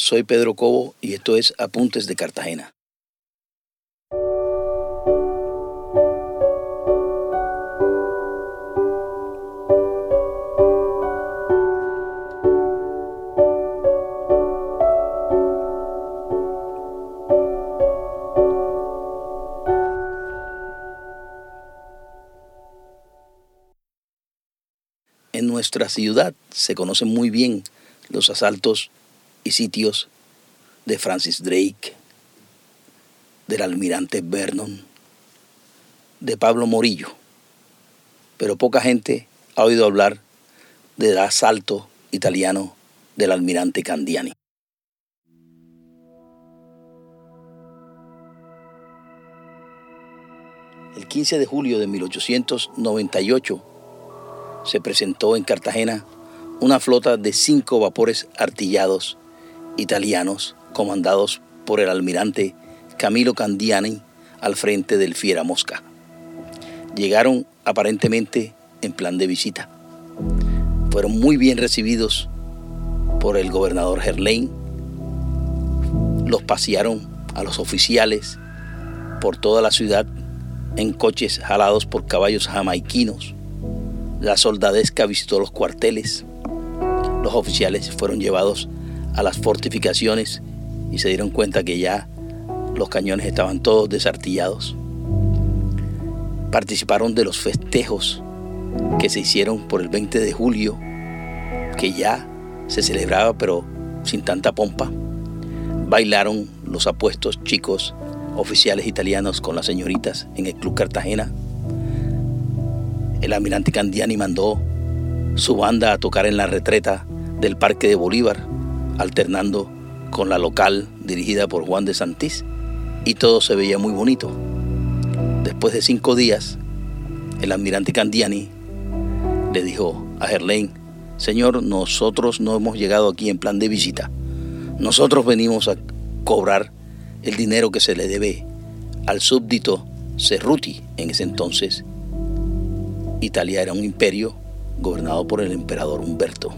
soy Pedro Cobo y esto es Apuntes de Cartagena. En nuestra ciudad se conocen muy bien los asaltos y sitios de Francis Drake, del almirante Vernon, de Pablo Morillo, pero poca gente ha oído hablar del asalto italiano del almirante Candiani. El 15 de julio de 1898 se presentó en Cartagena una flota de cinco vapores artillados italianos comandados por el almirante Camilo Candiani al frente del Fiera Mosca. Llegaron aparentemente en plan de visita. Fueron muy bien recibidos por el gobernador Gerlain. Los pasearon a los oficiales por toda la ciudad en coches jalados por caballos jamaiquinos. La soldadesca visitó los cuarteles. Los oficiales fueron llevados a las fortificaciones y se dieron cuenta que ya los cañones estaban todos desartillados. Participaron de los festejos que se hicieron por el 20 de julio, que ya se celebraba pero sin tanta pompa. Bailaron los apuestos chicos oficiales italianos con las señoritas en el Club Cartagena. El almirante Candiani mandó su banda a tocar en la retreta del Parque de Bolívar alternando con la local dirigida por Juan de Santís y todo se veía muy bonito. Después de cinco días, el almirante Candiani le dijo a Gerlain, Señor, nosotros no hemos llegado aquí en plan de visita. Nosotros venimos a cobrar el dinero que se le debe al súbdito Cerruti. En ese entonces, Italia era un imperio gobernado por el emperador Humberto.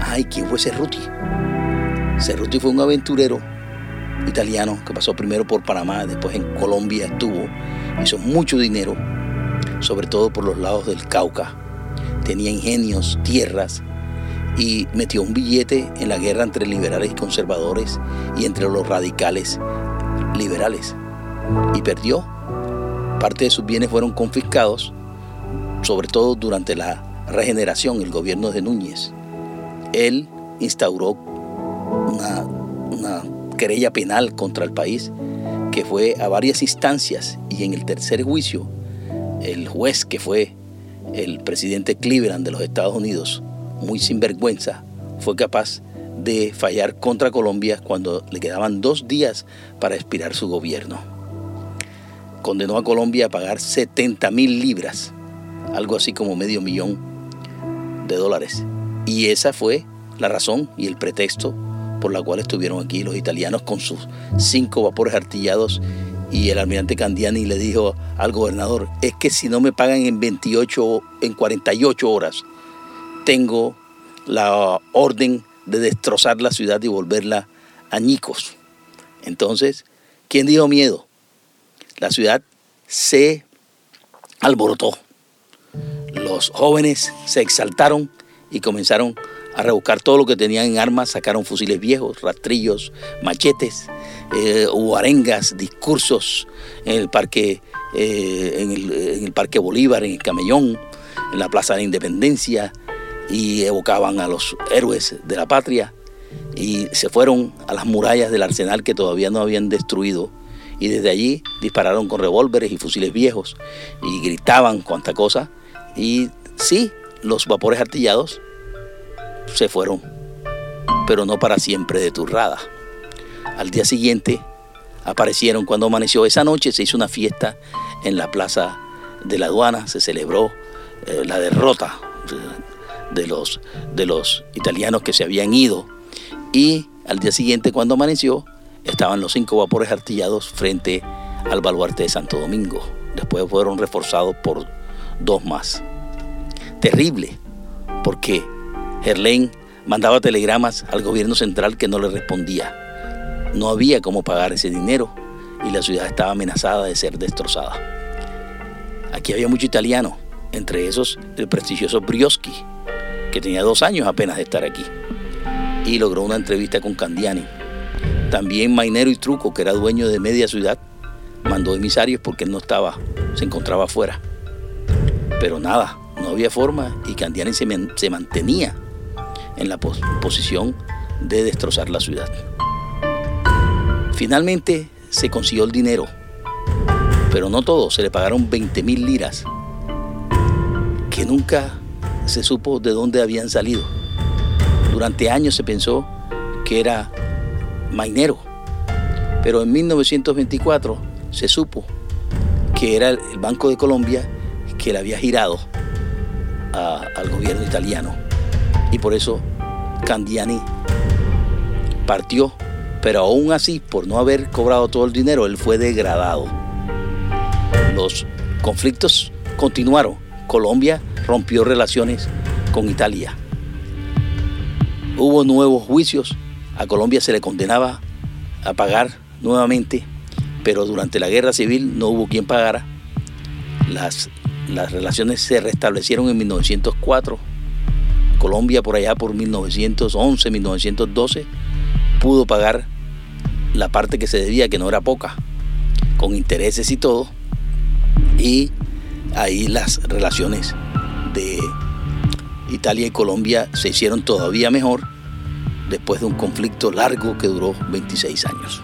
Ay, ¿quién fue Cerruti? Cerruti fue un aventurero italiano que pasó primero por Panamá, después en Colombia estuvo, hizo mucho dinero, sobre todo por los lados del Cauca. Tenía ingenios, tierras y metió un billete en la guerra entre liberales y conservadores y entre los radicales liberales. Y perdió. Parte de sus bienes fueron confiscados, sobre todo durante la regeneración, el gobierno de Núñez. Él instauró una, querella penal contra el país que fue a varias instancias y en el tercer juicio el juez que fue el presidente Cleveland de los Estados Unidos, muy sinvergüenza, fue capaz de fallar contra Colombia cuando le quedaban dos días para expirar su gobierno. Condenó a Colombia a pagar 70 mil libras, algo así como medio millón de dólares. Y esa fue la razón y el pretexto por la cual estuvieron aquí los italianos con sus cinco vapores artillados y el almirante Candiani le dijo al gobernador, es que si no me pagan en 28, en 48 horas, tengo la orden de destrozar la ciudad y volverla añicos. Entonces, ¿quién dijo miedo? La ciudad se alborotó. Los jóvenes se exaltaron y comenzaron a rebuscar todo lo que tenían en armas, sacaron fusiles viejos, rastrillos, machetes, eh, hubo arengas, discursos en el parque, eh, en, el, parque Bolívar, en el Camellón, en la Plaza de Independencia, y evocaban a los héroes de la patria y se fueron a las murallas del arsenal que todavía no habían destruido y desde allí dispararon con revólveres y fusiles viejos y gritaban cuanta cosa y sí, los vapores artillados se fueron, pero no para siempre de turrada. Al día siguiente aparecieron cuando amaneció. Esa noche se hizo una fiesta en la plaza de la aduana, se celebró eh, la derrota de los, de los italianos que se habían ido. Y al día siguiente, cuando amaneció, estaban los cinco vapores artillados frente al baluarte de Santo Domingo. Después fueron reforzados por dos más. Terrible, porque Gerlain mandaba telegramas al gobierno central que no le respondía. No había cómo pagar ese dinero y la ciudad estaba amenazada de ser destrozada. Aquí había mucho italiano, entre esos el prestigioso Brioschi, que tenía dos años apenas de estar aquí, y logró una entrevista con Candiani. También Mainero y Truco, que era dueño de media ciudad, mandó emisarios porque él no estaba, se encontraba afuera. Pero nada, no había forma y Candiani se, se mantenía en la posición de destrozar la ciudad. Finalmente se consiguió el dinero, pero no todo, se le pagaron 20 mil liras, que nunca se supo de dónde habían salido. Durante años se pensó que era mainero, pero en 1924 se supo que era el Banco de Colombia que le había girado al gobierno italiano. Y por eso Candiani partió, pero aún así, por no haber cobrado todo el dinero, él fue degradado. Los conflictos continuaron. Colombia rompió relaciones con Italia. Hubo nuevos juicios. A Colombia se le condenaba a pagar nuevamente, pero durante la guerra civil no hubo quien pagara. Las, las relaciones se restablecieron en 1904 Colombia por allá por 1911, 1912, pudo pagar la parte que se debía, que no era poca, con intereses y todo. Y ahí las relaciones de Italia y Colombia se hicieron todavía mejor después de un conflicto largo que duró 26 años.